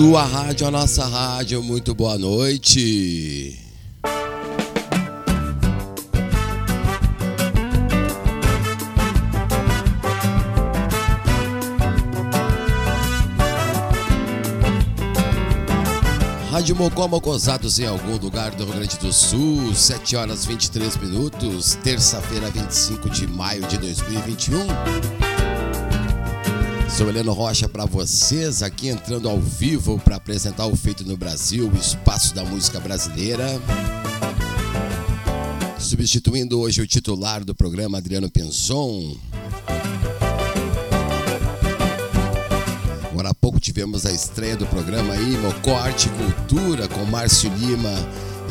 Sua rádio, a nossa rádio. Muito boa noite. Rádio Mocó Mocosados em algum lugar do Rio Grande do Sul, 7 horas 23 minutos, terça-feira, 25 de maio de 2021. Sou Heleno Rocha para vocês, aqui entrando ao vivo para apresentar o Feito no Brasil, o espaço da música brasileira. Substituindo hoje o titular do programa, Adriano Pinson. Agora há pouco tivemos a estreia do programa aí, Mocó Arte e Cultura, com Márcio Lima,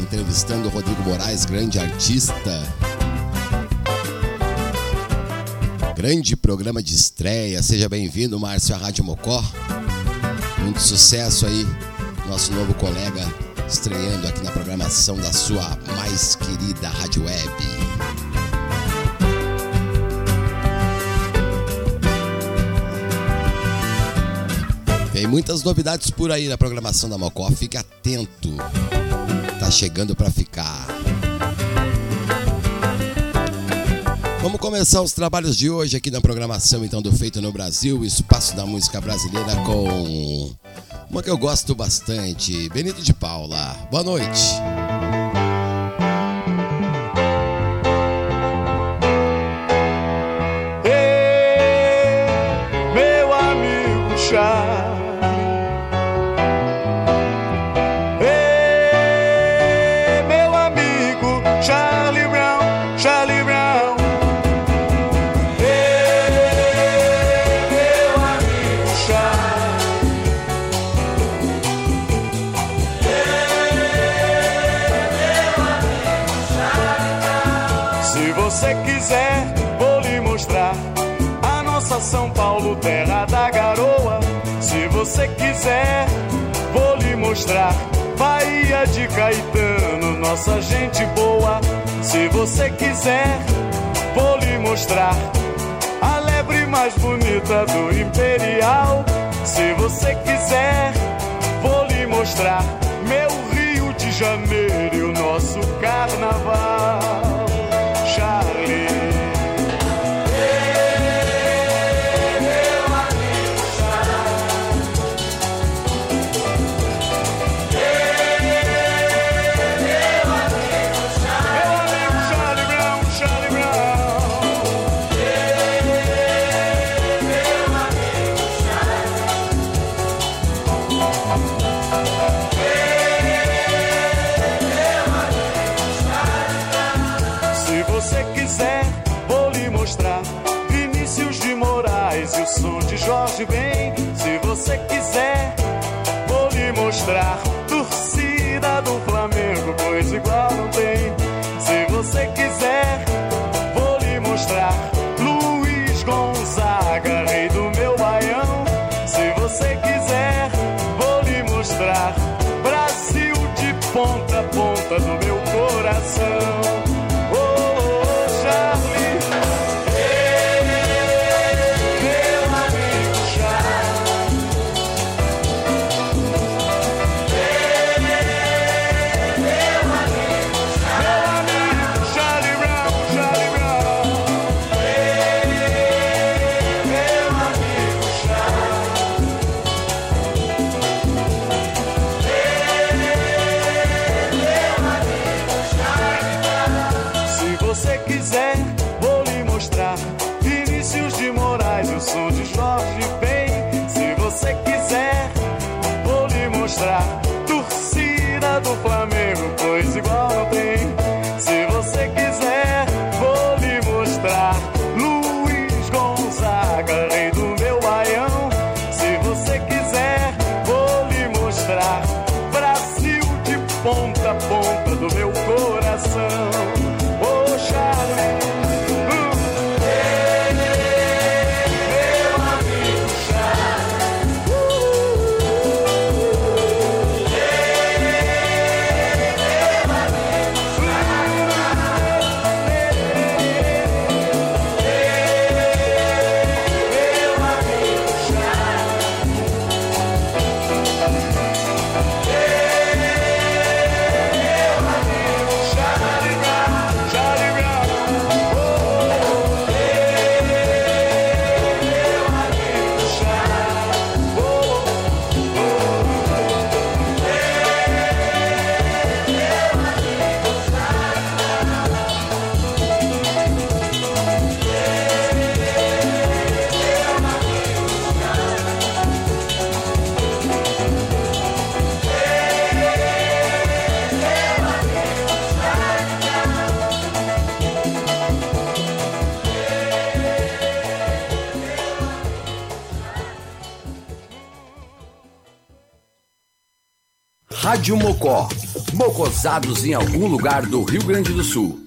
entrevistando Rodrigo Moraes, grande artista. Grande programa de estreia. Seja bem-vindo, Márcio, à Rádio Mocó. Muito sucesso aí, nosso novo colega estreando aqui na programação da sua mais querida Rádio Web. Tem muitas novidades por aí na programação da Mocó, fique atento. Tá chegando para ficar. Vamos começar os trabalhos de hoje aqui na programação então do Feito no Brasil, Espaço da Música Brasileira com uma que eu gosto bastante, Benito de Paula. Boa noite. Ei, meu amigo Chá Terra da garoa. Se você quiser, vou lhe mostrar. Bahia de Caetano, nossa gente boa. Se você quiser, vou lhe mostrar. A lebre mais bonita do Imperial. Se você quiser, vou lhe mostrar. Meu Rio de Janeiro e o nosso carnaval. Se você quiser, vou lhe mostrar. Rádio Mocó. Mocosados em algum lugar do Rio Grande do Sul.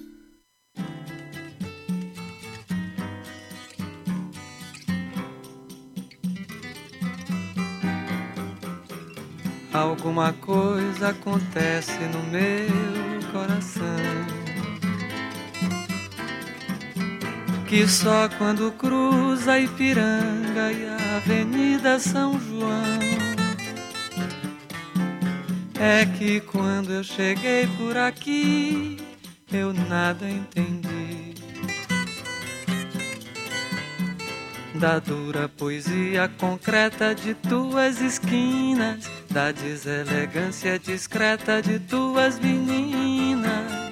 Alguma coisa acontece no meu coração. Que só quando cruza Ipiranga e a Avenida São João é que quando eu cheguei por aqui, eu nada entendi. Da dura poesia concreta de tuas esquinas, da deselegância discreta de tuas meninas.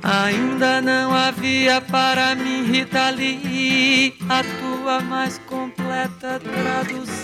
Ainda não havia para mim, Rita Lee, a tua mais completa tradução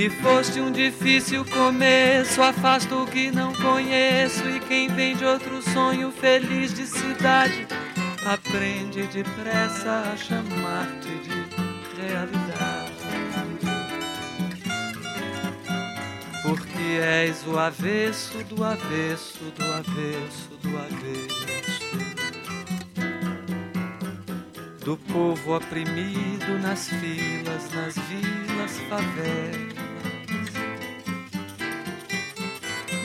E foste um difícil começo, afasto o que não conheço. E quem vem de outro sonho feliz de cidade, aprende depressa a chamar-te de realidade. Porque és o avesso do avesso do avesso do avesso. Do povo oprimido nas filas, nas vilas, favelas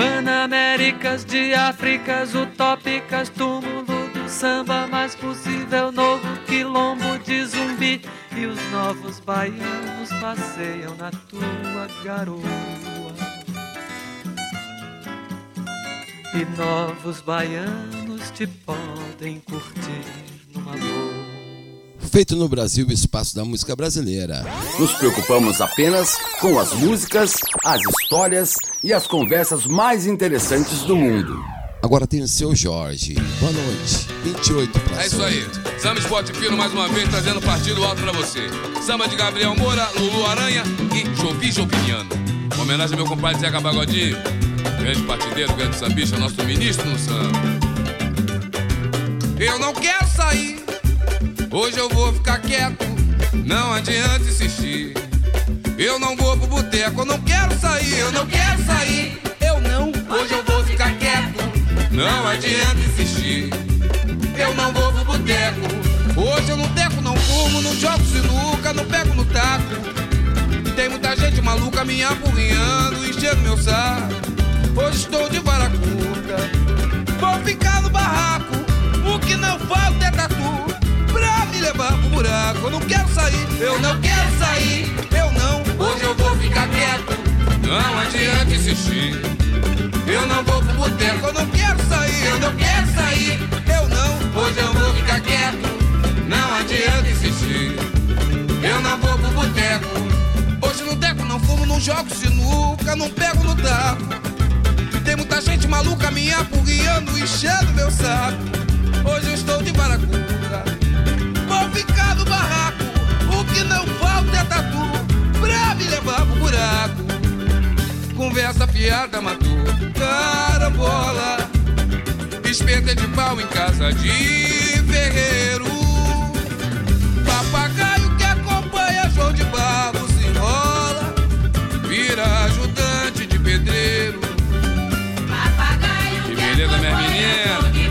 Panaméricas de Áfricas utópicas, túmulo do samba mais possível, novo quilombo de zumbi. E os novos baianos passeiam na tua garoa. E novos baianos te podem curtir numa boa. Feito no Brasil, o espaço da música brasileira. Nos preocupamos apenas com as músicas, as histórias e as conversas mais interessantes do mundo. Agora tem o seu Jorge. Boa noite. 28 para É isso aí. Samba Esporte Fino mais uma vez trazendo partido alto para você. Samba de Gabriel Moura, Lulu Aranha e Jovi Joviniano. Uma homenagem ao meu compadre Zeca Pagodinho, grande partideiro, grande sambista, nosso ministro no samba. Eu não quero sair, hoje eu vou ficar quieto, não adianta insistir. Eu não vou pro boteco, eu não quero sair, eu não quero sair. Eu não, hoje eu vou ficar quieto, não adianta insistir. Eu não vou pro boteco, hoje eu não teco, não fumo, não jogo sinuca, não pego no taco. Tem muita gente maluca me apurrinhando, enchendo meu saco. Hoje estou de vara curta, vou ficar no barraco. O que não falta é tatu levar pro buraco. Eu não quero sair, eu não quero sair, eu não. Hoje eu vou ficar quieto, não adianta insistir. Eu não vou pro boteco, eu não quero sair, eu não quero sair, eu não. Hoje eu vou ficar quieto, não adianta insistir. Eu não vou pro boteco. Hoje no teco não fumo, não jogo sinuca, não pego no taco. Tem muita gente maluca me apurriando, enchendo meu saco. Hoje eu estou de baracuda, no barraco. O que não falta é tatu pra me levar pro buraco. Conversa fiada matou carambola. Espeta de pau em casa de ferreiro. Papagaio que acompanha João de Barros enrola. Vira ajudante de pedreiro. Papagaio Que beleza, minha menina. Se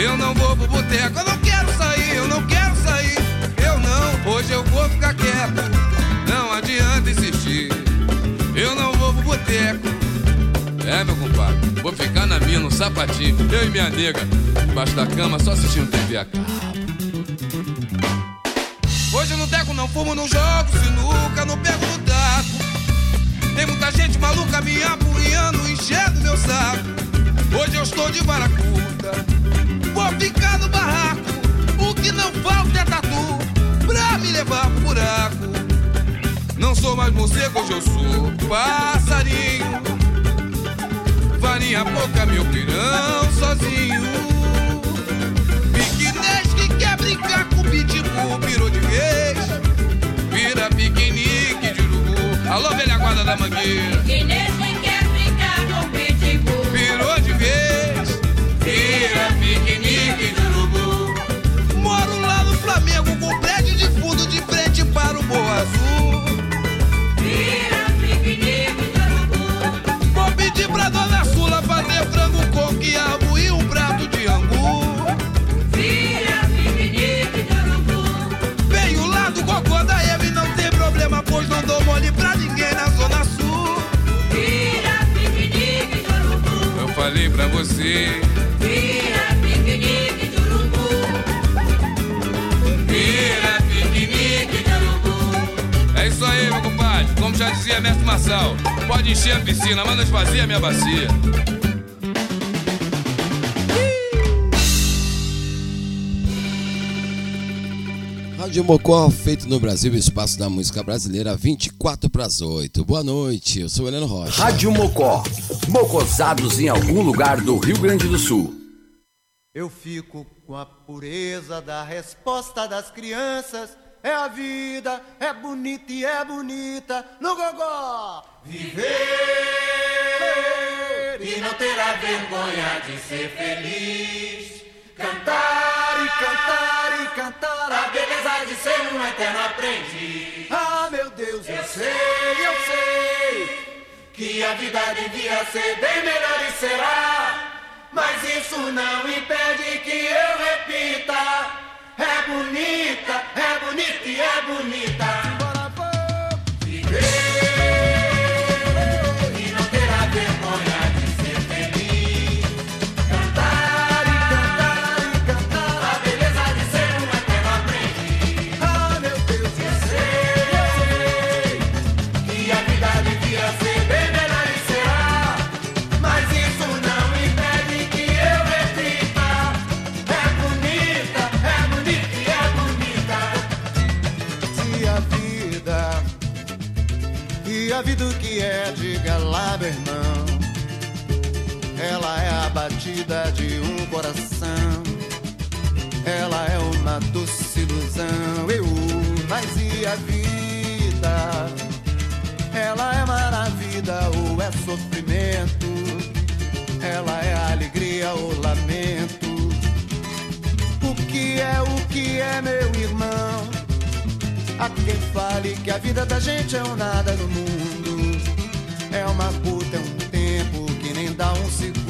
Eu não vou pro boteco, eu não quero sair, eu não quero sair. Eu não, hoje eu vou ficar quieto, não adianta insistir. Eu não vou pro boteco. É, meu compadre, vou ficar na minha, no sapatinho, eu e minha nega, embaixo da cama, só assistindo TV a cabo. Hoje eu não teco, não fumo, não jogo sinuca, não pego no taco. Tem muita gente maluca me apurriando, enchendo meu saco. Hoje eu estou de vara curta, vou ficar no barraco. O que não falta é tatu pra me levar pro buraco. Não sou mais morcego, hoje eu sou passarinho. Varinha pouca, meu pirão sozinho. Piquinês que quer brincar com pitbull virou de vez. Vira piquenique de urubu. Alô, velha guarda da mangueira. Vez. Vira piquenique de urubu. Moro lá no Flamengo com prédio de fundo de frente para o Morro Azul. Vira piquenique de urubu. Vou pedir pra dona Sula fazer frango com quiabo falei pra você, Vira piquenique de urubu. vira piquenique de urubu. É isso aí, meu compadre. Como já dizia Mestre Marçal, pode encher a piscina, manda esvaziar a minha bacia. Rádio Mocó, feito no Brasil, espaço da música brasileira, 24 para as 8. Boa noite, eu sou o Heleno Rocha. Rádio Mocó. Mocosados em algum lugar do Rio Grande do Sul. Eu fico com a pureza da resposta das crianças. É a vida, é bonita e é bonita no gogó. Viver e não terá vergonha de ser feliz. Cantar e cantar e cantar A um eterno aprendiz. Ah, meu Deus, eu sei, eu sei Que a vida devia ser bem melhor e será. Mas isso não impede que eu repita. É bonita, é bonita e é bonita. Batida de um coração Ela é uma doce ilusão Eu, mas e a vida? Ela é maravilha ou é sofrimento Ela é alegria ou lamento O que é, o que é, meu irmão? Há quem fale que a vida da gente é um nada no mundo. É uma puta, é um tempo que nem dá um segundo.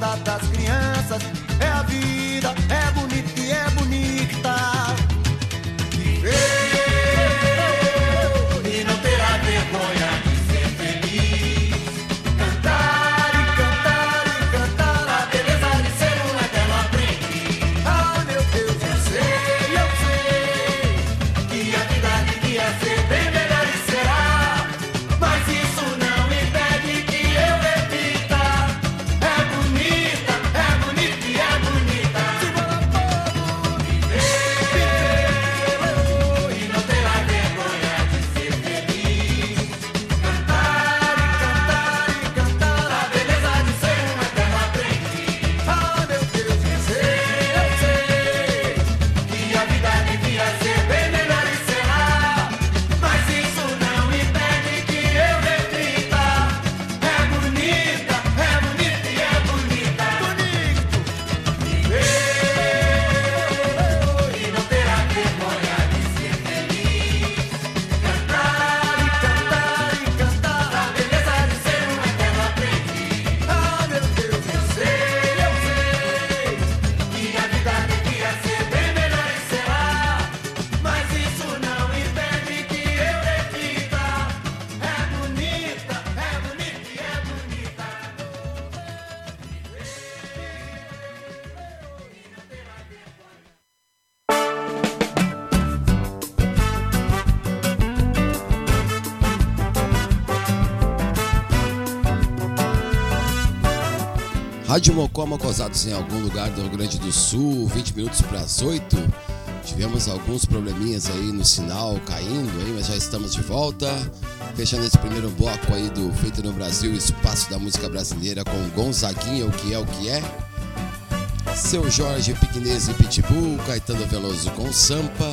resposta Rádio Mocó Mocosados em algum lugar do Rio Grande do Sul, 20 minutos para as 8. Tivemos alguns probleminhas aí no sinal caindo aí, mas já estamos de volta. Fechando esse primeiro bloco aí do Feito no Brasil, Espaço da Música Brasileira com Gonzaguinha, o que é o que é. Seu Jorge Piquinez e Pitbull, Caetano Veloso com Sampa.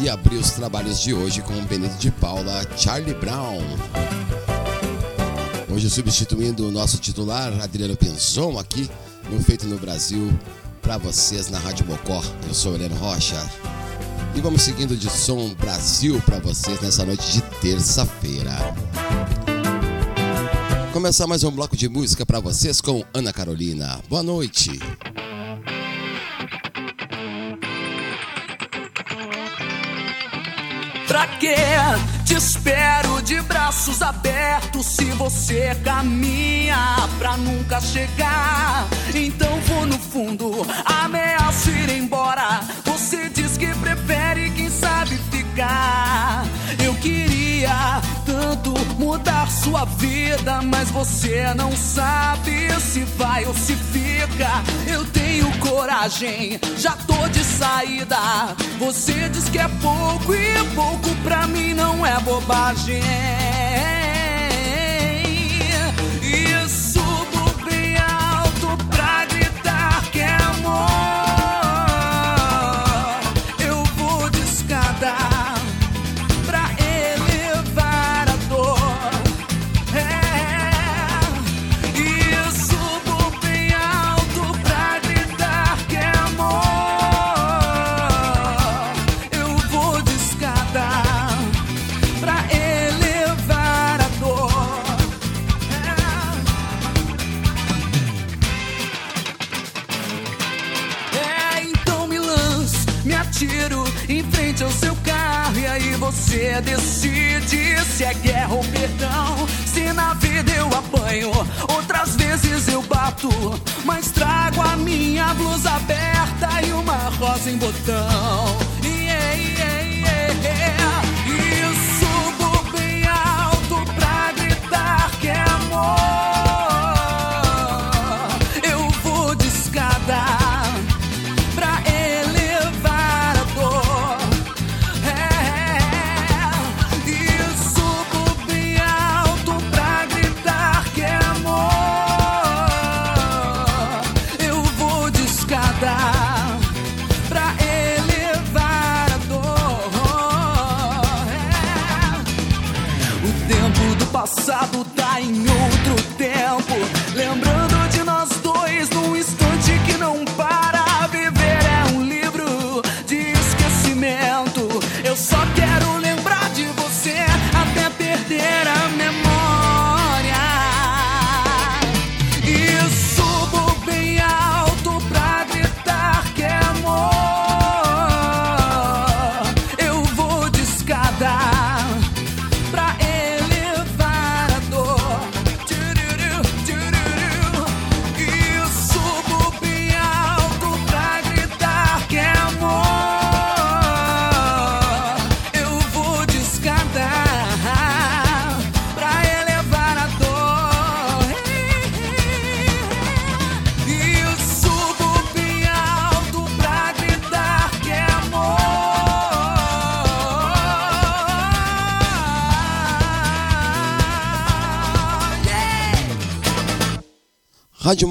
E abriu os trabalhos de hoje com Benito de Paula, Charlie Brown. Hoje substituindo o nosso titular, Adriano Pinzon, aqui no Feito no Brasil, para vocês na Rádio Mocó. Eu sou Heleno Rocha. E vamos seguindo de som Brasil para vocês nessa noite de terça-feira. Começar mais um bloco de música para vocês com Ana Carolina. Boa noite. Pra quê? Te espero de braços abertos se você caminha pra nunca chegar. Então vou no fundo, ameaço ir embora. Você diz que prefere quem sabe ficar mudar sua vida, mas você não sabe se vai ou se fica. Eu tenho coragem, já tô de saída. Você diz que é pouco e pouco pra mim não é bobagem. decide se é guerra ou perdão. Se na vida eu apanho, outras vezes eu bato. Mas trago a minha blusa aberta e uma rosa em botão. Yeah, yeah, yeah.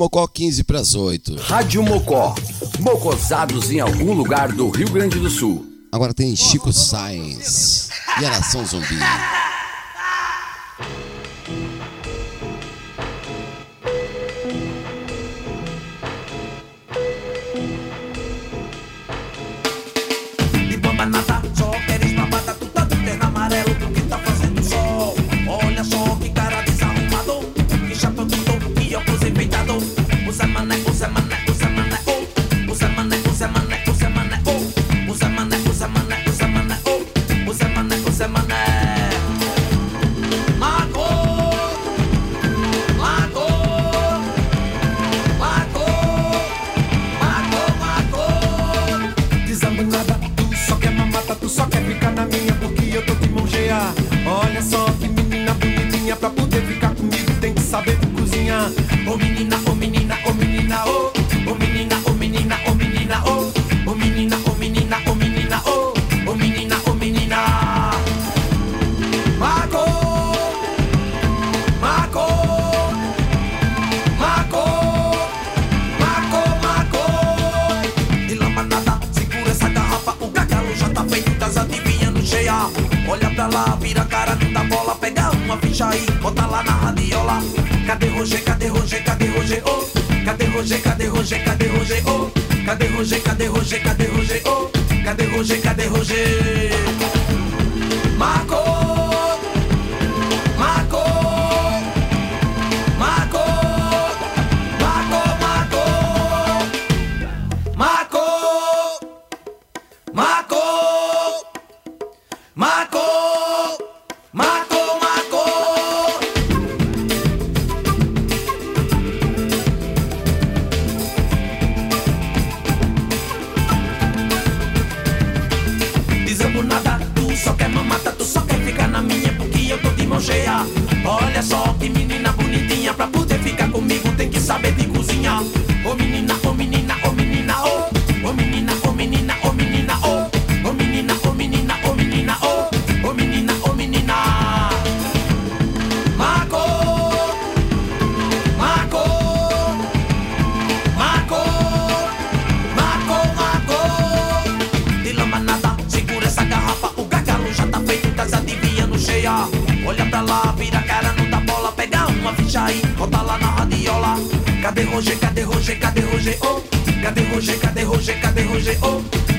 Mocó 15 para as 8. Rádio Mocó. Mocosados em algum lugar do Rio Grande do Sul. Agora tem Chico Sainz. Geração Zumbi.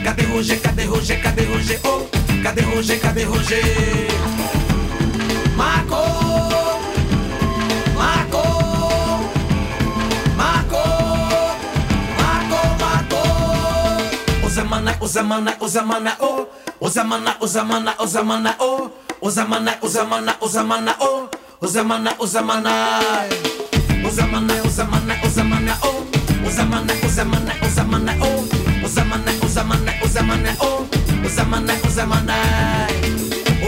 Cadê Roger, cadê Roger, cadê Roger, oh? Cadê Roger, cadê Roger? Marco, Marco, Marco, Marco, Marco. O Zamana, o Zamana, o Zamana, oh. O Zamana, o Zamana, o Zamana, oh. O Zamana, o Zamana, o Zamana, oh. O Zamana, o Zamana. O Zamana, o Zamana, o Zamana, oh. O uzamane uzamane o uzamane uzamane.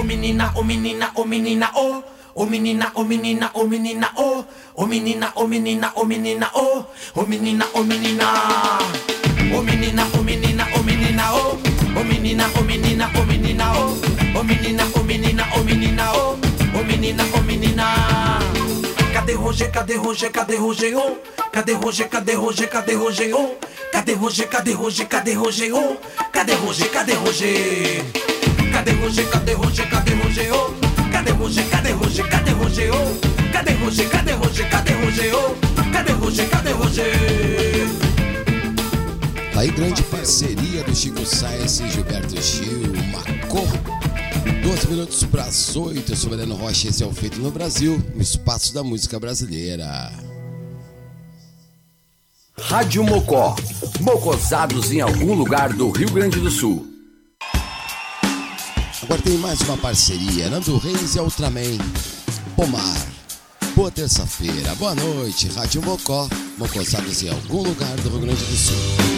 Ominina ominina ominina o ominina ominina ominina o ominina ominina ominina o ominina ominina. Ominina ominina ominina o ominina ominina ominina o ominina ominina ominina o ominina ominina. Cadê Roger, cadê Roger, cadê Roger, ô? Cadê Roger, cadê Roger, cadê Roger, ô? Cadê Roger, cadê Roger, cadê Roger, ô? Cadê Roger, cadê Roger? Cadê Roger, cadê Roger, cadê Roger, ô? Cadê Roger, cadê Roger, cadê Roger, ô? Cadê Roger, cadê Roger, cadê Roger, ô? Cadê Roger, cadê Roger? Tá aí grande parceria do Chico Sainz e Gilberto Gil, Macor. 12 minutos para as 8, eu sou Mariano Rocha, esse é o Feito no Brasil, no espaço da música brasileira. Rádio Mocó. Mocosados em algum lugar do Rio Grande do Sul. Agora tem mais uma parceria, Nando Reis e Ultraman, Pomar. Boa terça-feira, boa noite, Rádio Mocó, Mocosados em algum lugar do Rio Grande do Sul.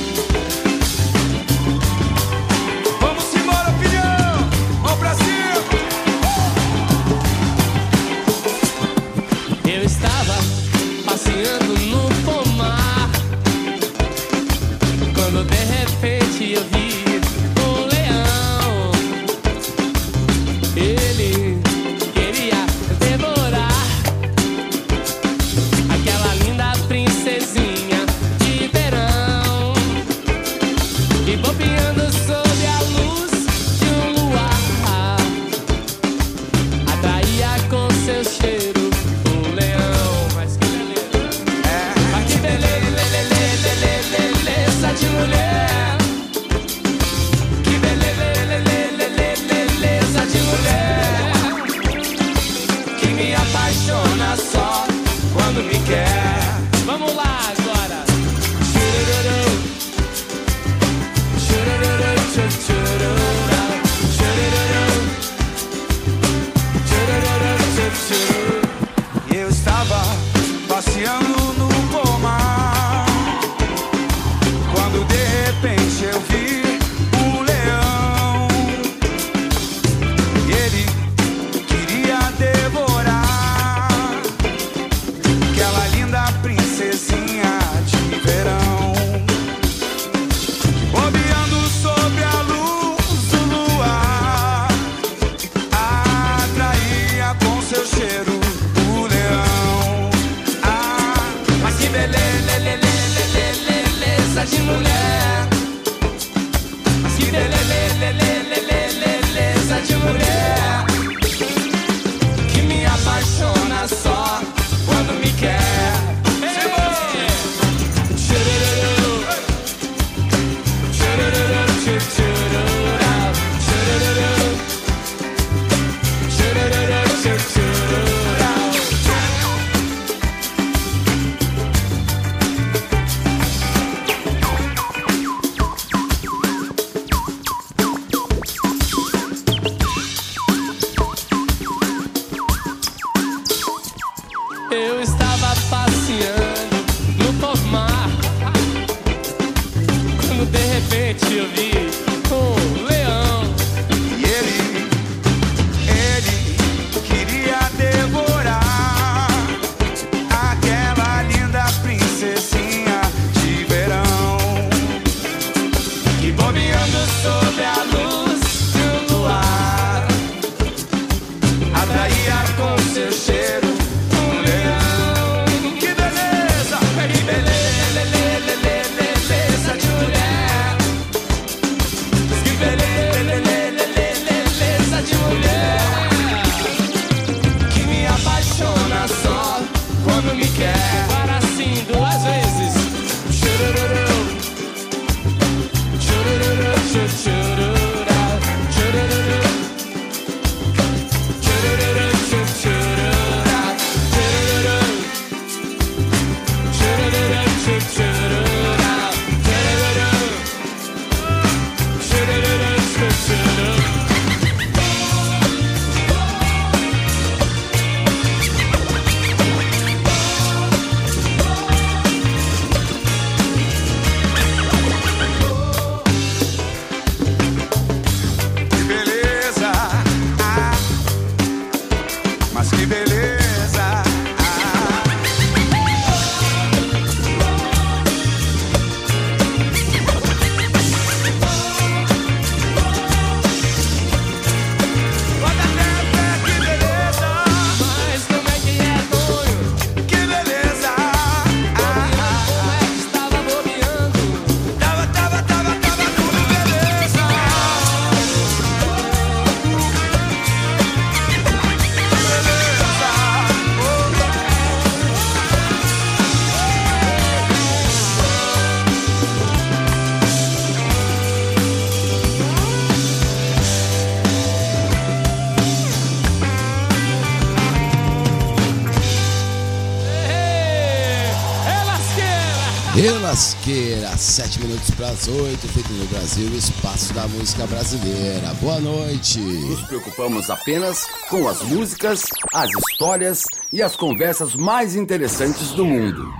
17 minutos para as 8, feito no Brasil, espaço da música brasileira. Boa noite. Nos preocupamos apenas com as músicas, as histórias e as conversas mais interessantes do mundo.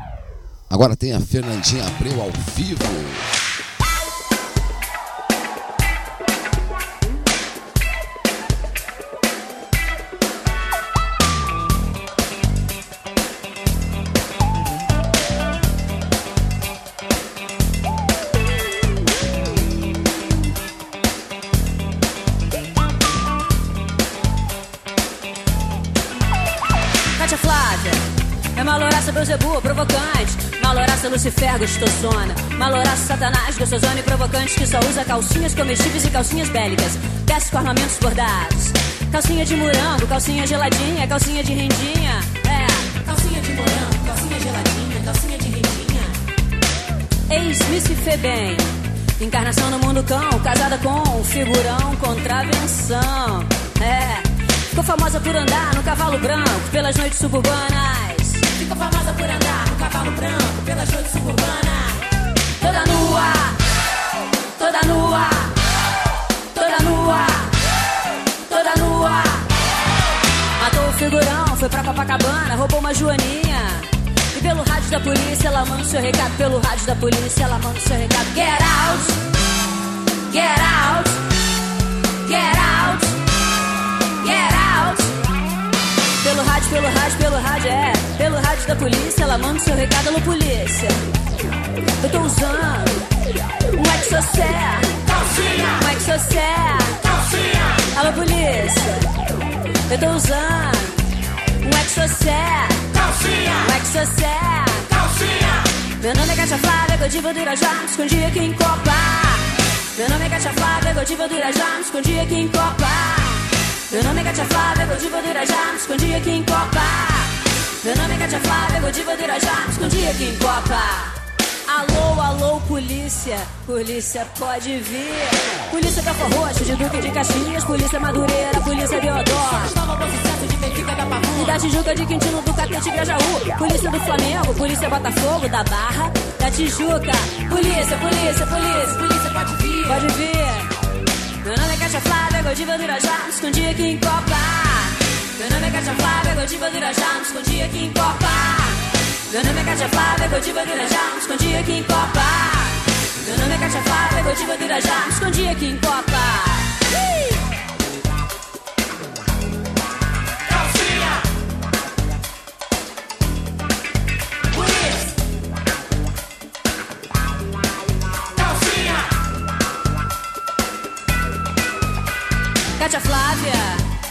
Agora tem a Fernandinha Abreu ao vivo. Lucifer, gostosona. Maloraço, satanás, gostosona e provocante que só usa calcinhas comestíveis e calcinhas bélicas. Desce com armamentos bordados. Calcinha de morango, calcinha geladinha, calcinha de rendinha. É. Calcinha de morango, calcinha geladinha, calcinha de rendinha. Ex-me se fê bem. Encarnação no mundo cão, casada com um figurão, contravenção. É. Ficou famosa por andar no cavalo branco pelas noites suburbanas. Cavalo branco pelas noites. Toda nua, toda nua, toda nua, toda nua. Matou o figurão, foi pra Copacabana, roubou uma joaninha. E pelo rádio da polícia, ela manda o seu recado. Pelo rádio da polícia, ela manda o seu recado. Get out, get out, get out, get out. Pelo rádio, pelo rádio, pelo rádio, é. Pelo rádio da polícia, ela manda o seu recado, alô polícia. Eu tô usando um exocé. Calcinha. Um exocé. Calcinha. Alô polícia. Eu tô usando um exocé. Calcinha. Um exocé. Calcinha. Meu nome é Cátia Flávia, Godiva do Irajá, me escondi aqui em Copa. Meu nome é Cátia Flávia, Godiva do Irajá, me escondi aqui em Copa. Meu nome é Cátia Flávia, Godiva do Irajá, me escondi aqui em Copa. Meu nome é Katia Flávia, Godiva do Irajá, me escondi aqui em Copa. Alô, alô, polícia, polícia pode vir. Polícia Belfor Roxo, de Duque de Caxias, polícia Madureira, polícia Deodoro. Nova Bom Sucesso de Benfica da Pavuna. Da Tijuca de Quintino do Catete Grajaú. Polícia do Flamengo, polícia Botafogo, da Barra, da Tijuca. Polícia, polícia, polícia, polícia pode vir. Pode vir. Meu nome é Katia Flávia, Godiva do Irajá, me escondi aqui em Copa. Meu nome é Katia Flávia, Godiva do Irajá, me escondi aqui em Copa. Meu nome é Katia Flávia, Godiva do Irajá, me escondi aqui em Copa. Meu nome é Katia Flávia, Godiva do Irajá, me escondi aqui em Copa. Katia Flávia.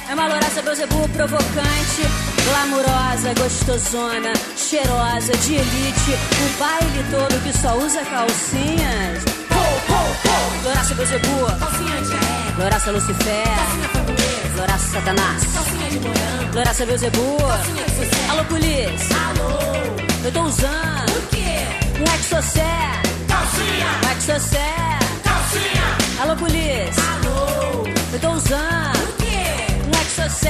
É uma louraça Beuzebu provocante, glamurosa, gostosona, cheirosa, de elite. O baile todo que só usa calcinhas. Pou, pou, pou. Louraça Beuzebu. Calcinha de aé. Louraça Lucifer. Calcinha fabuleira. Louraça Satanás. Calcinha de morango. Louraça Beuzebu. Calcinha de sucesso. Alô, polícia. Alô. Eu tô usando. O quê? Um exocé. Calcinha. Um exocé. Calcinha. Alô, polícia. Alô. Eu tô usando. O quê? Um exocé.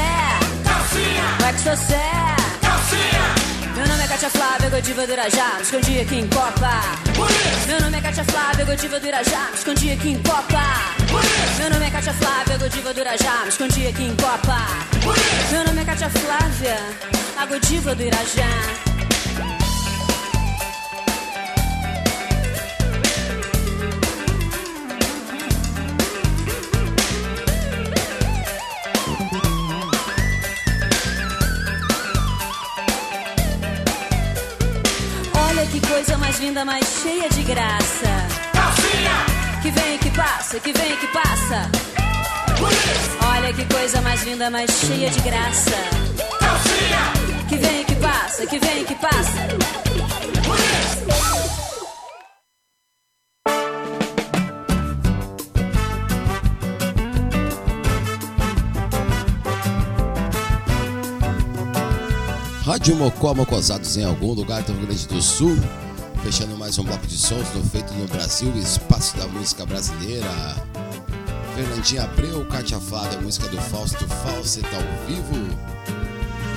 Calcinha. Um exocé. Calcinha. Meu nome é Katia Flávia, Godiva do Irajá, me escondi aqui em Copa. Meu nome é Katia Flávia, Godiva do Irajá, me escondi aqui em Copa. Meu nome é Katia Flávia, Godiva do Irajá, me escondi aqui em Copa. Meu nome é Katia Flávia, a Godiva do Irajá. Coisa mais linda, mais cheia de graça. Calcinha! Que vem, que passa, que vem, que passa. Olha que coisa mais linda, mais cheia de graça. Calcinha! Que vem, que passa, que vem, que passa. Rádio Mocó Mocosados em algum lugar do Rio Grande do Sul. Fechando mais um bloco de sons do Feito no Brasil, Espaço da Música Brasileira. Fernandinha Abreu, Cátia Flávia, música do Fausto Falseta ao vivo.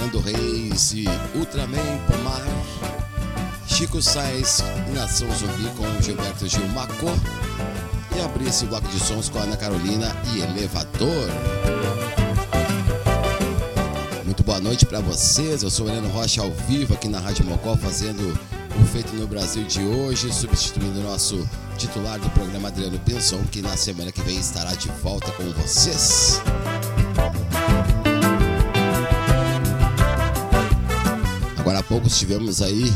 Nando Reis e Ultraman Pomar. Chico Sainz e Nação Zumbi com Gilberto Gil Macô. E abrir esse bloco de sons com Ana Carolina e Elevador. Muito boa noite para vocês. Eu sou o Heleno Rocha ao vivo aqui na Rádio Mocó fazendo o Feito no Brasil de hoje, substituindo o nosso titular do programa Adriano Pinson, que na semana que vem estará de volta com vocês. Agora há pouco estivemos aí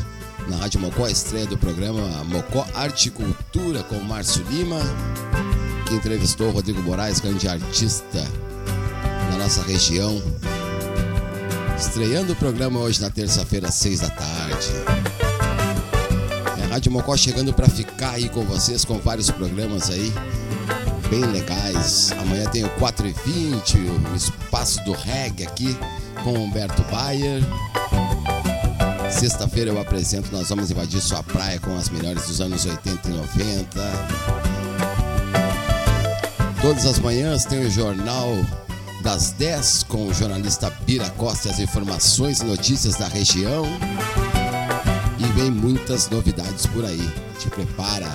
na Rádio Mocó, a estreia do programa Mocó Arte e Cultura com Márcio Lima, que entrevistou Rodrigo Moraes, grande artista da nossa região. Estreando o programa hoje na terça-feira, às seis da tarde. Rádio Mocó chegando para ficar aí com vocês, com vários programas aí bem legais. Amanhã tem o 4 e 20, o Espaço do Reggae aqui com Humberto Bayer. Sexta-feira eu apresento, nós vamos invadir sua praia com as melhores dos anos 80 e 90. Todas as manhãs tem o Jornal das 10 com o jornalista Bira Costa as informações e notícias da região. E vem muitas novidades por aí. Te prepara.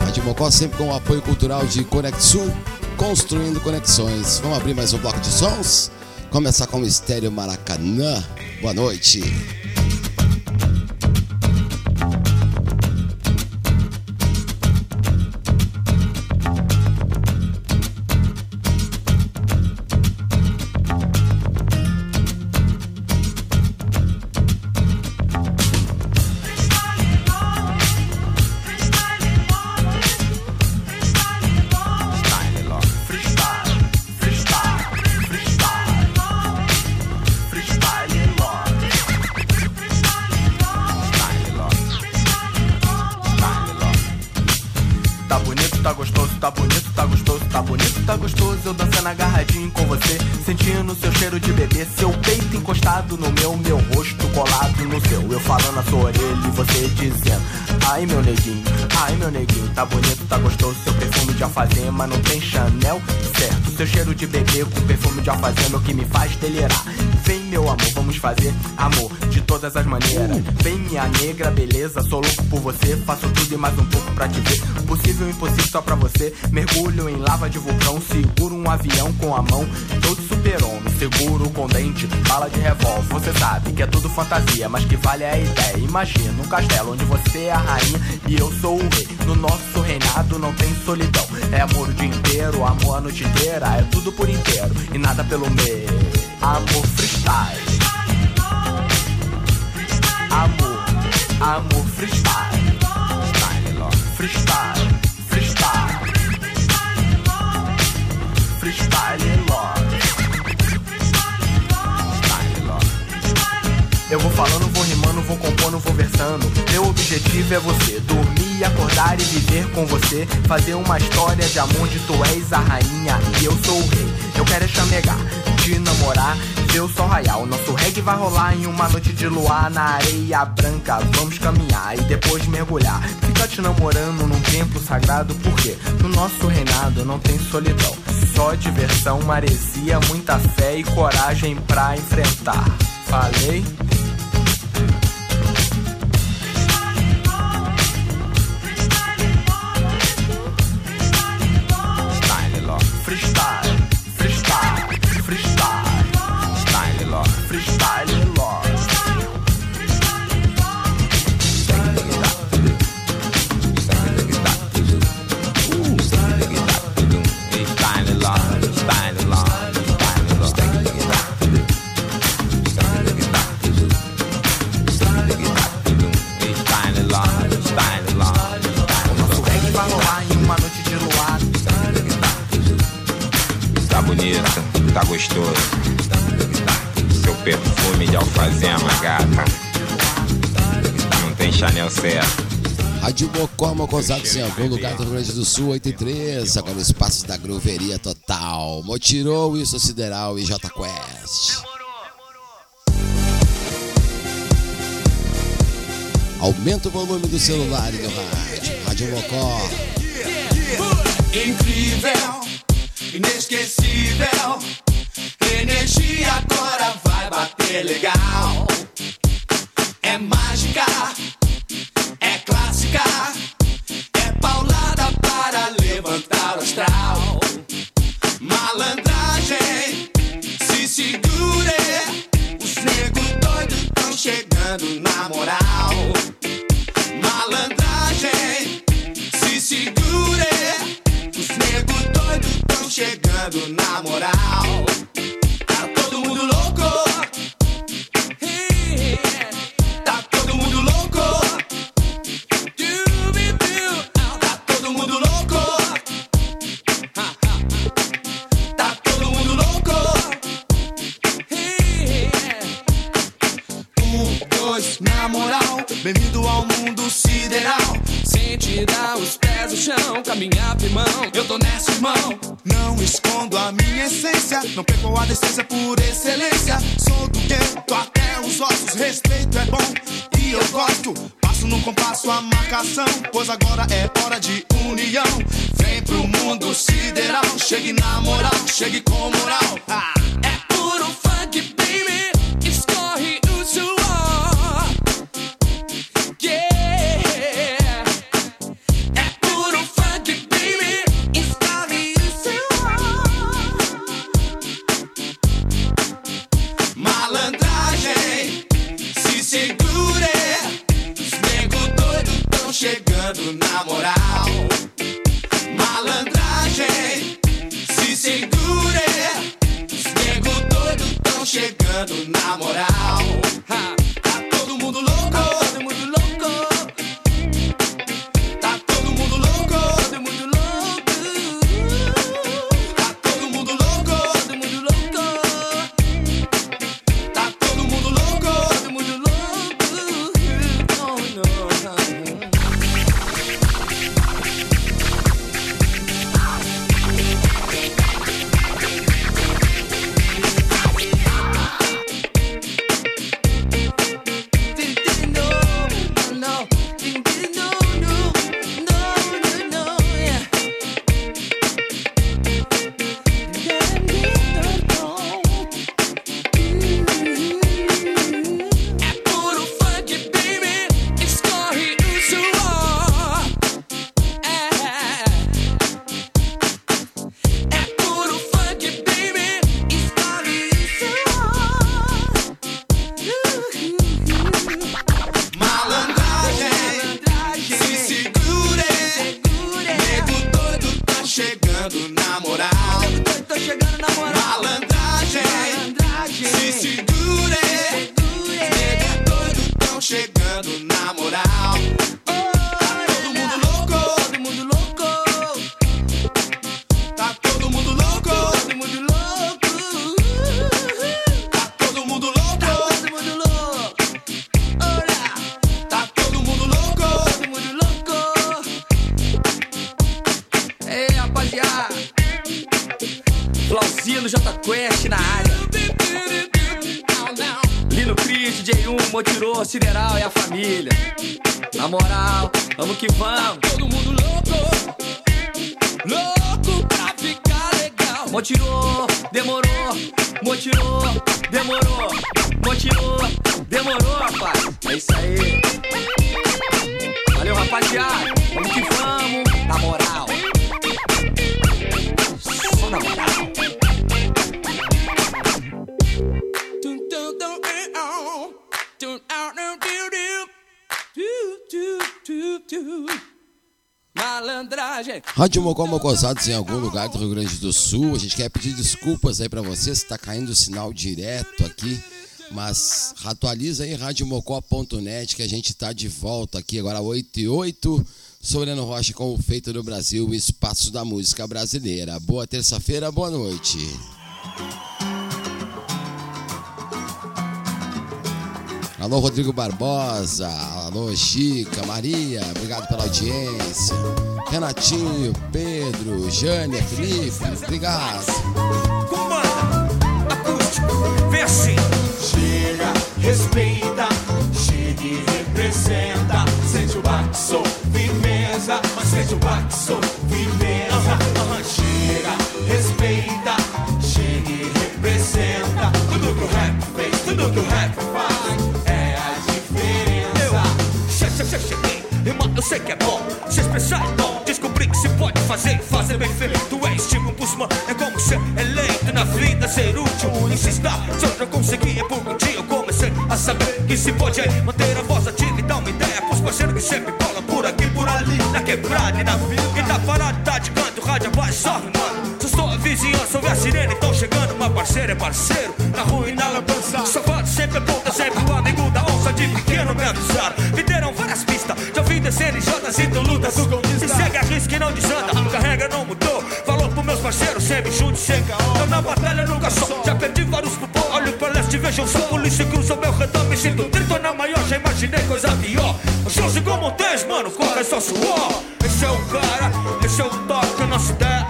Rádio Mocó sempre com o apoio cultural de Conexul, construindo conexões. Vamos abrir mais um bloco de sons? Começar com o Estéreo Maracanã. Boa noite. Seu cheiro de bebê com perfume de alfazema é o que me faz delirar. Vem, meu amor, vamos fazer amor de todas as maneiras. Vem, minha negra, beleza, sou louco por você. Faço tudo e mais um pouco pra te ver. Possível e impossível só pra você. Mergulho em lava de vulcão, seguro um avião com a mão. Todo super-homem, seguro com dente, bala de revólver. Você sabe que é tudo fantasia, mas que vale a ideia. Imagina um castelo onde você é a rainha e eu sou o rei. No nosso reinado não tem solidão. É amor o dia inteiro, amor a noite inteira. É tudo por inteiro e nada pelo meio. Amor freestyle. Amor, amor freestyle. Freestyle, freestyle. Freestyle love. Eu vou falando, vou rimando, vou compondo, vou versando. Meu objetivo é você dormir, acordar e viver com você. Fazer uma história de amor de tu és a rainha e eu sou o rei. Eu quero é chamegar, te namorar, ver o sol raiar. Nosso reggae vai rolar em uma noite de luar na areia branca. Vamos caminhar e depois mergulhar. Fica te namorando num templo sagrado, porque no nosso reinado não tem solidão. Só diversão, maresia, muita fé e coragem pra enfrentar. Falei? Mocosados em algum lugar do Rio Grande do Sul, 8 e 3. Agora espaços da Groveria Total. Motirou, Wilson Sideral e J Quest. Aumenta o volume do celular e do rádio. Rádio Mocó. Incrível, inesquecível. Energia agora vai bater legal. É mágica, é clássica, Malandragem, se segure, os negros doidos estão chegando na moral. Malandragem, se segure, os negros doidos estão chegando na moral. Bem-vindo ao mundo sideral. Sem tirar os pés do chão, caminhar firmão. Eu tô nessa, irmão. Não escondo a minha essência. Não perco a decência por excelência. Sou do gueto até os ossos. Respeito é bom e eu gosto. Passo no compasso a marcação. Pois agora é hora de união. Vem pro mundo sideral. Chegue na moral, chegue com moral. Ah. Motirô, Sideral e a família. Na moral, vamos que vamos. todo mundo louco. Louco pra ficar legal. Motirô, demorou. Motirô, demorou. Motirô, demorou, rapaz. É isso aí. Valeu, rapaziada. Vamos que vamos. Na moral. Só na moral. Malandragem. Rádio Mocó Mocosados em algum lugar do Rio Grande do Sul. A gente quer pedir desculpas aí pra você tá caindo o sinal direto aqui. Mas atualiza aí radiomocó.net que a gente tá de volta aqui agora 8 e 8. Sou Heleno Rocha com o Feito do Brasil, espaço da música brasileira. Boa terça-feira, boa noite. Alô, Rodrigo Barbosa. Alô, Chica, Maria. Obrigado pela audiência. Renatinho, Pedro, Jânia, Felipe. Obrigado. Vem assim. Chega, respeita, chega e representa. Sente o baque, sou firmeza, mas sente o baque, sou firmeza. Rima eu sei que é bom, se expressar é bom. Descobri que se pode fazer, fazer bem feito. É estilo Busman, é como ser eleito na vida, ser útil. Insista, se eu já consegui, é por um dia eu comecei a saber que se pode é manter a voz ativa e dar uma ideia pros parceiros que sempre colam por aqui, por ali, na quebrada e na vida. Quem tá parado tá de canto, rádio abaixo, só rimando. Vizinhança, ouve a sirene, então chegando. Uma parceira é parceiro, na rua e na lambança. Safado sempre é ponta, sempre o amigo da onça de pequeno me avisaram. Me deram várias pistas, já vim descendo em Jotas e lutas. Se segue a risca e não desanda, a regra não mudou. Falou pros meus parceiros, sempre sem caô. Tô na batalha, nunca só, já perdi vários pó. Olho pra leste, vejo o som, polícia cruza meu redor. Me sinto trito na maior, já imaginei coisa pior. Shows igual montanhas, mano, corre só suor. Esse é o cara, esse é o toque, nossa ideia, o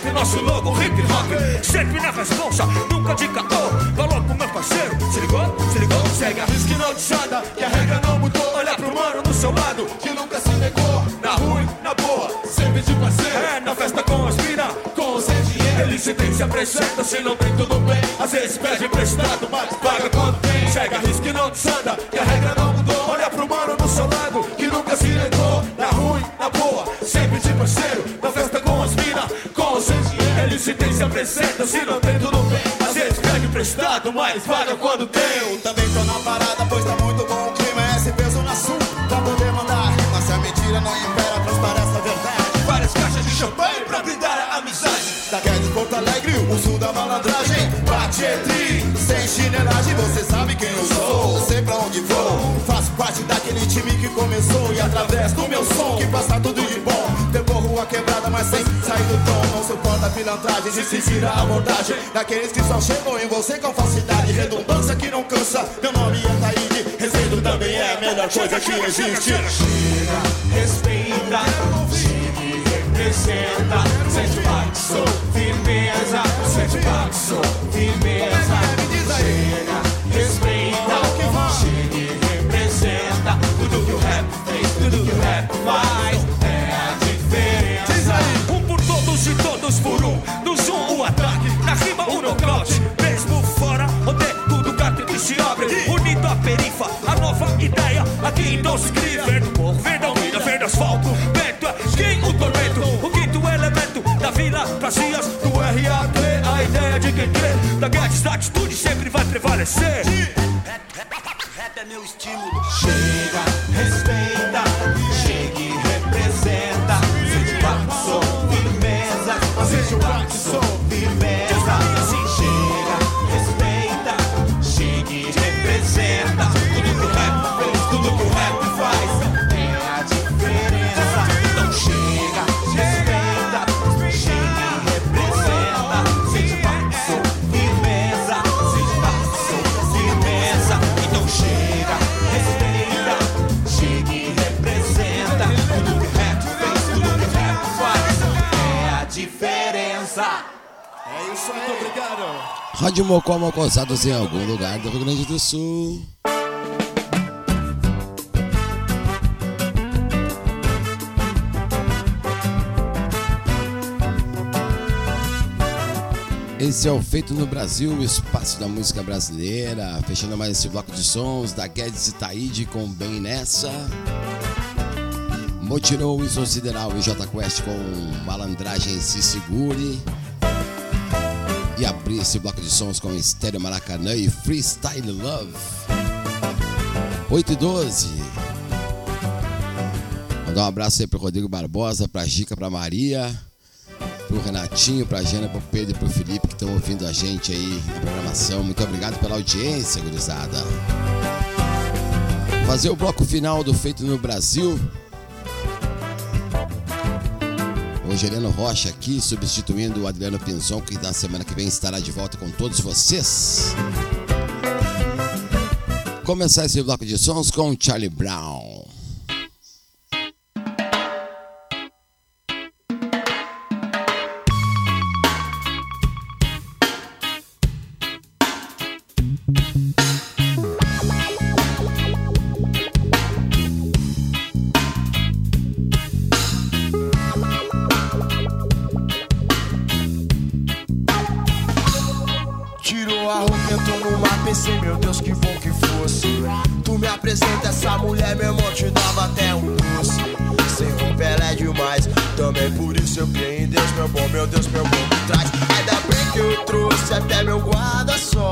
rap, nosso logo, hip hop. Sempre na responsa, nunca de caô. Falou pro meu parceiro, se ligou, se ligou, segue a risca não desanda. Que a regra não mudou, olha pro mano do seu lado, que nunca se negou. Na rua, e na boa, sempre de parceiro. É, na festa com as mina, com ou sem dinheiro. Ele se tem, se apresenta, se não tem tudo bem. Às vezes pede emprestado, mas paga quando tem. Segue a risca não desanda, que a regra não mudou. Olha pro mano do seu lado, que nunca se negou. Na rua, e na boa, sempre de parceiro. Se tem, se apresenta, se não tem tudo bem. Às vezes pede emprestado, mas paga quando tem. Eu também tô na parada, pois tá muito bom o clima. É esse peso no assunto pra poder mandar. Mas se a mentira não impera, transparece a verdade. Várias caixas de champanhe pra brindar a amizade. Da Guedes Porto Alegre, o sul da malandragem. Bate entre, sem chinelagem, você sabe quem eu sou. Sei pra onde vou. Faço parte daquele time que começou. E através do meu som, que passa tudo de bom. Percorro a quebrada, mas sem sair do tom. Pilantragem de se virar a abordagem. Daqueles que só chegam em você com falsidade. Redundância que não cansa. Meu nome é Taíde. Resíduo também é a melhor coisa que existe. Chega, respeita, chega e representa. Sente paxo, firmeza, sente paxo, firmeza. Chega, respeita, a perifa, a nova ideia. Aqui então se cria. Verde morro, verde almeida, verde asfalto. Vento é quem o tormento. O quinto elemento da vila prazias do RAP. A ideia de quem crê. Da Guedes, da atitude sempre vai prevalecer. Mocó Mocosados em algum lugar do Rio Grande do Sul. Esse é o Feito no Brasil, o espaço da música brasileira. Fechando mais esse bloco de sons da Guedes e Taíde com Bem Nessa. Motirou o Wilson Sideral e J Quest com Malandragem Se Segure. Abrir esse bloco de sons com Estéreo Maracanã e Freestyle Love. 8 e 12. Mandar um abraço aí pro Rodrigo Barbosa, pra Gica, pra Maria, pro Renatinho, pra Jana, pro Pedro e pro Felipe que estão ouvindo a gente aí na programação. Muito obrigado pela audiência, gurizada. Fazer o bloco final do Feito no Brasil. Heleno Rocha aqui, substituindo o Adriano Pinzon, que na semana que vem estará de volta com todos vocês. Começar esse bloco de sons com Charlie Brown. Mulher, meu irmão, te dava até um doce. Sem roupa ela é demais. Também por isso eu creio em Deus, meu bom, meu Deus, meu bom me traz. Ainda bem que eu trouxe até meu guarda-sol.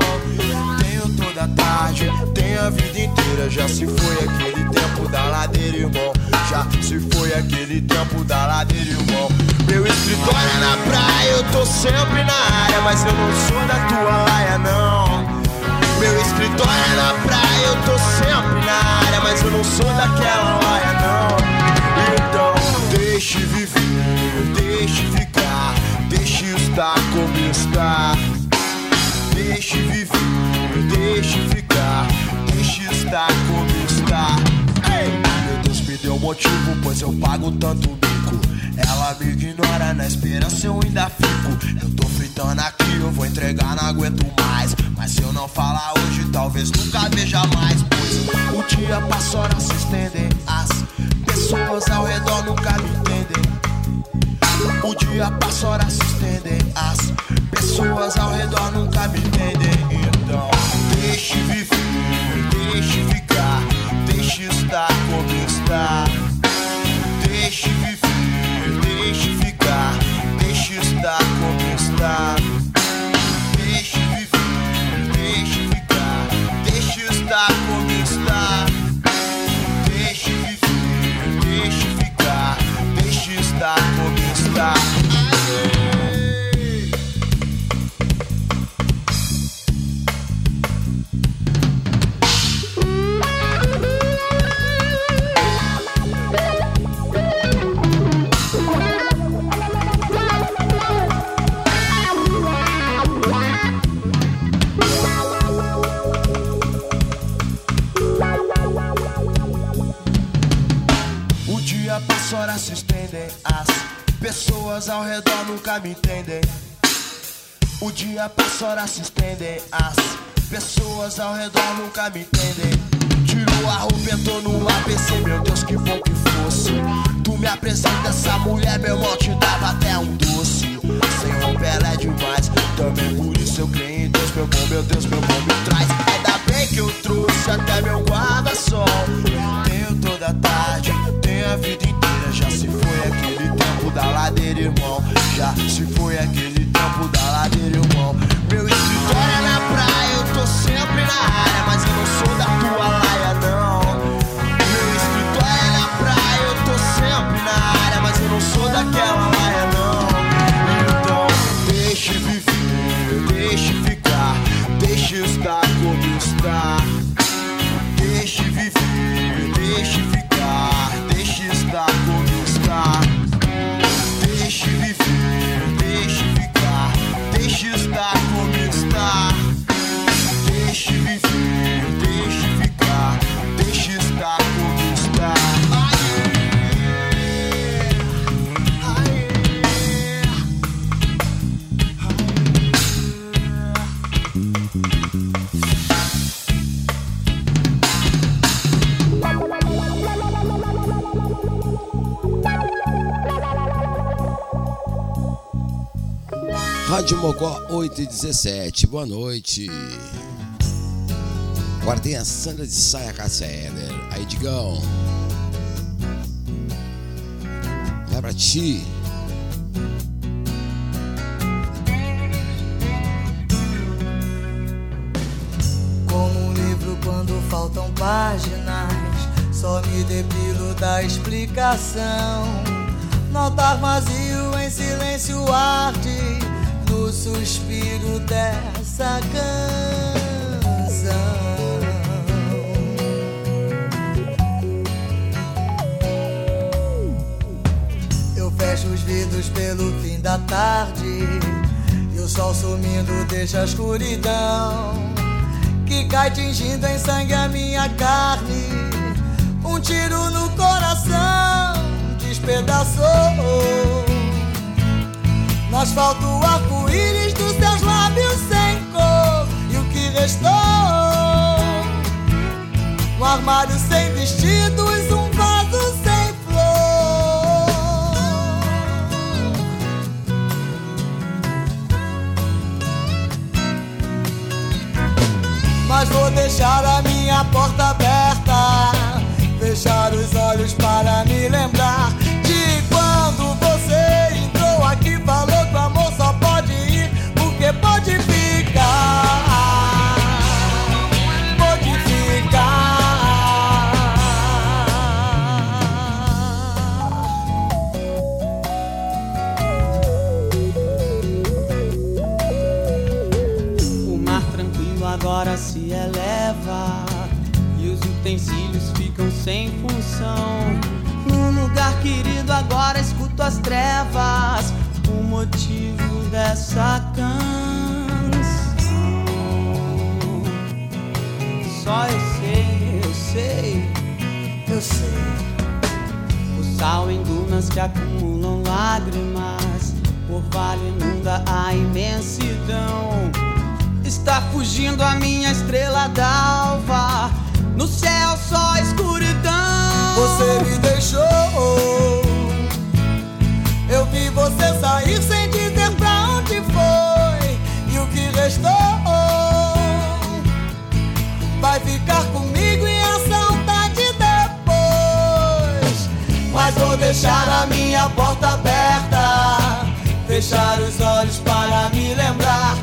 Tenho toda a tarde, tenho a vida inteira. Já se foi aquele tempo da ladeira, irmão. Já se foi aquele tempo da ladeira, irmão. Meu escritório é na praia, eu tô sempre na área, mas eu não sou da tua laia, não. Escritório é na praia, eu tô sempre na área, mas eu não sou daquela laia, não. Então, deixe viver, deixe ficar, deixe estar como está. Deixe viver, deixe ficar, deixe estar como está. Ei! Meu Deus me deu motivo, pois eu pago tanto bico. Ela me ignora, na esperança eu ainda fico. Eu tô fritando aqui, eu vou entregar, não aguento mais. Mas se eu não falar hoje, talvez nunca veja mais. Pois o dia passa, horas se estendem. As pessoas ao redor nunca me entendem. O dia passa, horas se estendem. As pessoas ao redor nunca me entendem. Então, deixe viver, deixe ficar, deixe estar como está. Deixe pessoas ao redor nunca me entendem. O dia passa, horas se estendem. As pessoas ao redor nunca me entendem. Tirou a roupa, entrou no ABC, meu Deus, que bom que fosse. Tu me apresenta essa mulher, meu irmão, te dava até um doce. Sem roupa ela é demais, também por isso eu creio em Deus, meu bom, meu Deus, meu bom me traz. Ainda bem que eu trouxe até meu guarda-sol. Tenho toda a tarde, tenho a vida inteira. Já se foi aquele tempo da ladeira, irmão. Já se foi aquele tempo da ladeira, irmão. Meu escritório é na praia, eu tô sempre na área, mas eu não sou da Rádio Mocó 8 e 17, boa noite. Tem a Sandra de Saia Cássia Heller. Aí, Digão. Vai pra ti. Como um livro quando faltam páginas, só me depilo da explicação. Notar vazio em silêncio arde no suspiro dessa canção. Eu fecho os vidros pelo fim da tarde e o sol sumindo deixa a escuridão que cai tingindo em sangue a minha carne. Um tiro no coração despedaçou. No asfalto arco-íris dos teus lábios sem cor E o que restou? Um armário sem vestidos, um vaso sem flor Mas vou deixar a minha porta aberta Fechar os olhos para me lembrar agora escuto as trevas. O motivo dessa canção. Só eu sei, eu sei, eu sei. O sal em dunas que acumulam lágrimas. Por vale inunda a imensidão. Está fugindo a minha estrela d'alva. No céu só escuridão. Você me deixou. Sair sem dizer pra onde foi. E o que restou vai ficar comigo e a saudade depois. Mas vou deixar a minha porta aberta. Fechar os olhos para me lembrar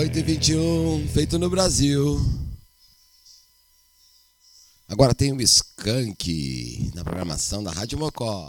som, 8h21, feito no Brasil. Agora tem o Skank na programação da Rádio Mocó.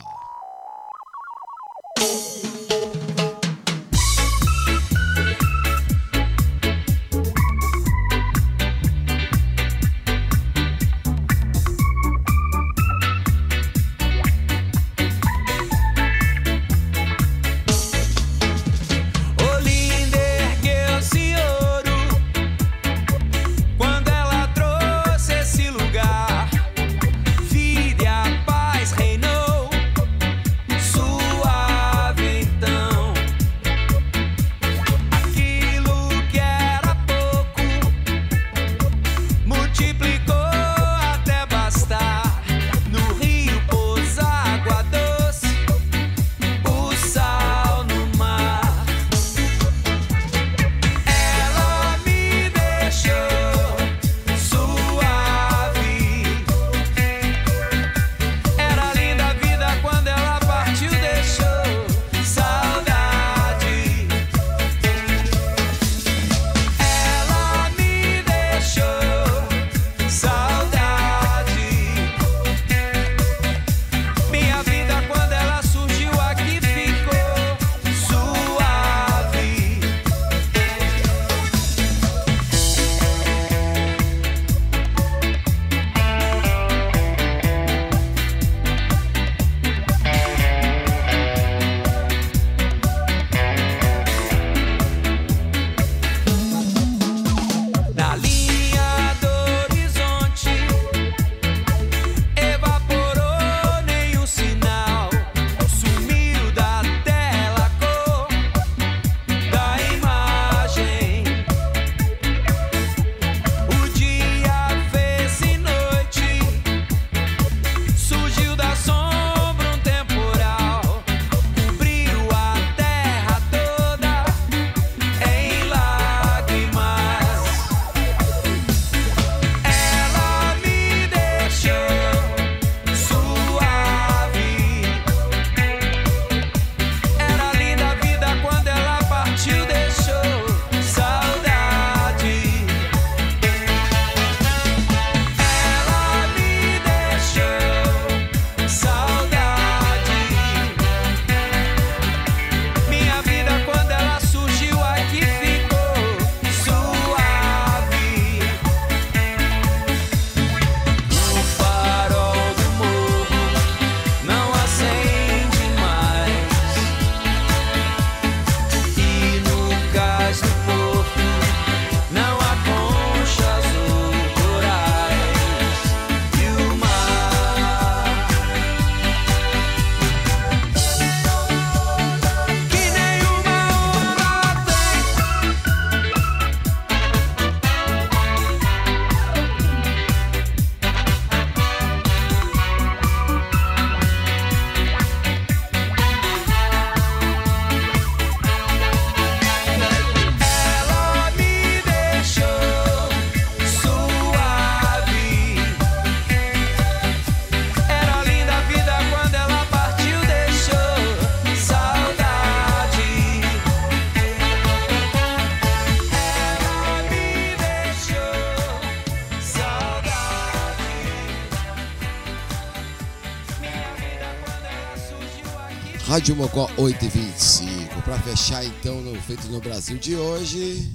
Rádio Mocó 825. Para fechar então no Feito no Brasil de hoje.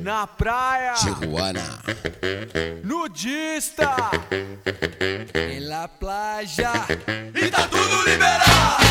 Na praia. Tijuana. Nudista. Em la playa. E tá tudo liberado.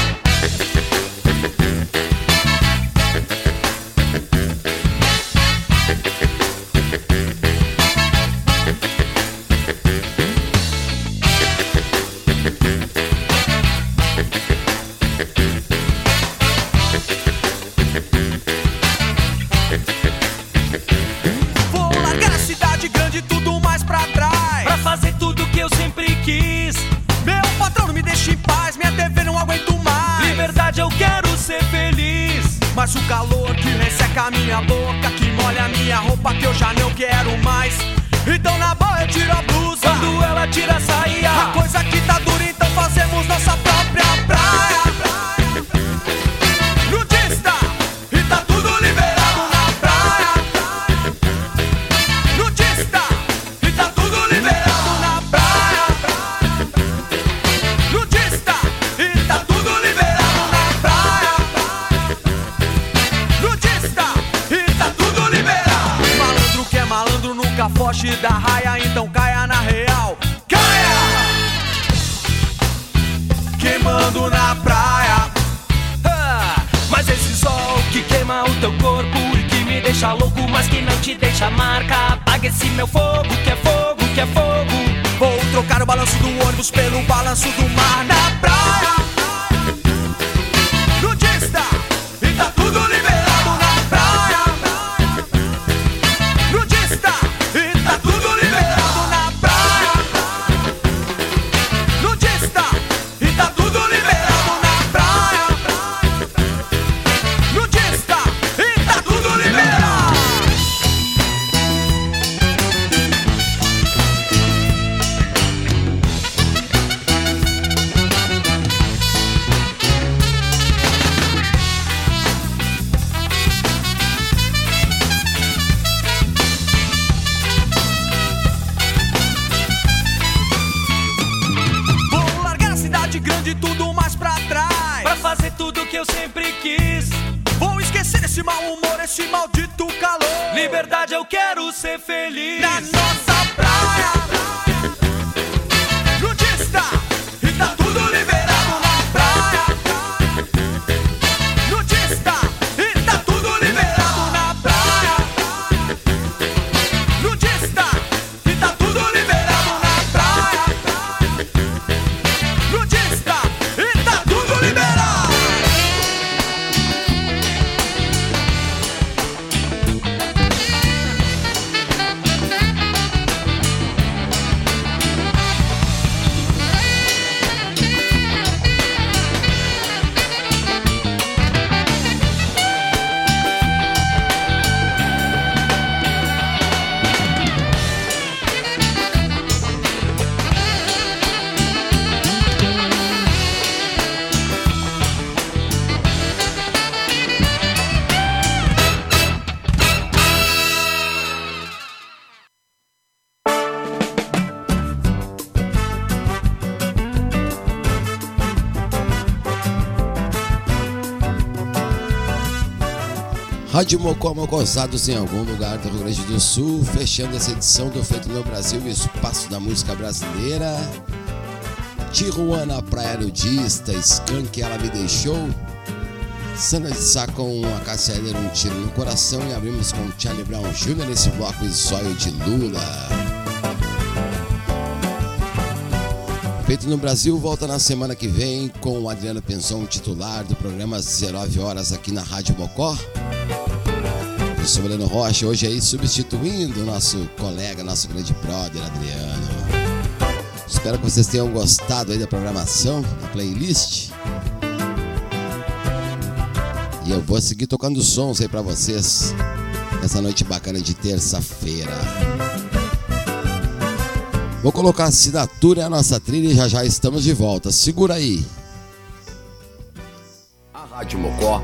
Da raia, então caia na real. Caia! Queimando na praia. Mas esse sol que queima o teu corpo e que me deixa louco, mas que não te deixa marca. Apaga esse meu fogo, que é fogo, que é fogo. Vou trocar o balanço do ônibus pelo balanço do mar Rádio Mocó Mocosados em algum lugar do Rio Grande do Sul, fechando essa edição do Feito no Brasil, Espaço da Música Brasileira. Tijuana, Praia Nudista, Skank, Ela Me Deixou. Sana de Sá com a Cássia Um Tiro no Coração. E abrimos com Charlie Brown Jr. nesse bloco Zóio de Lula. Feito no Brasil volta na semana que vem com o Adriano Penzon, titular do programa às 19 horas aqui na Rádio Mocó. Eu sou Heleno Rocha, hoje aí substituindo o nosso colega, nosso grande brother Adriano. Espero que vocês tenham gostado aí da programação, da playlist. E eu vou seguir tocando sons aí pra vocês nessa noite bacana de terça-feira. Vou colocar a assinatura e a nossa trilha e já já estamos de volta. Segura aí. A Rádio Mocó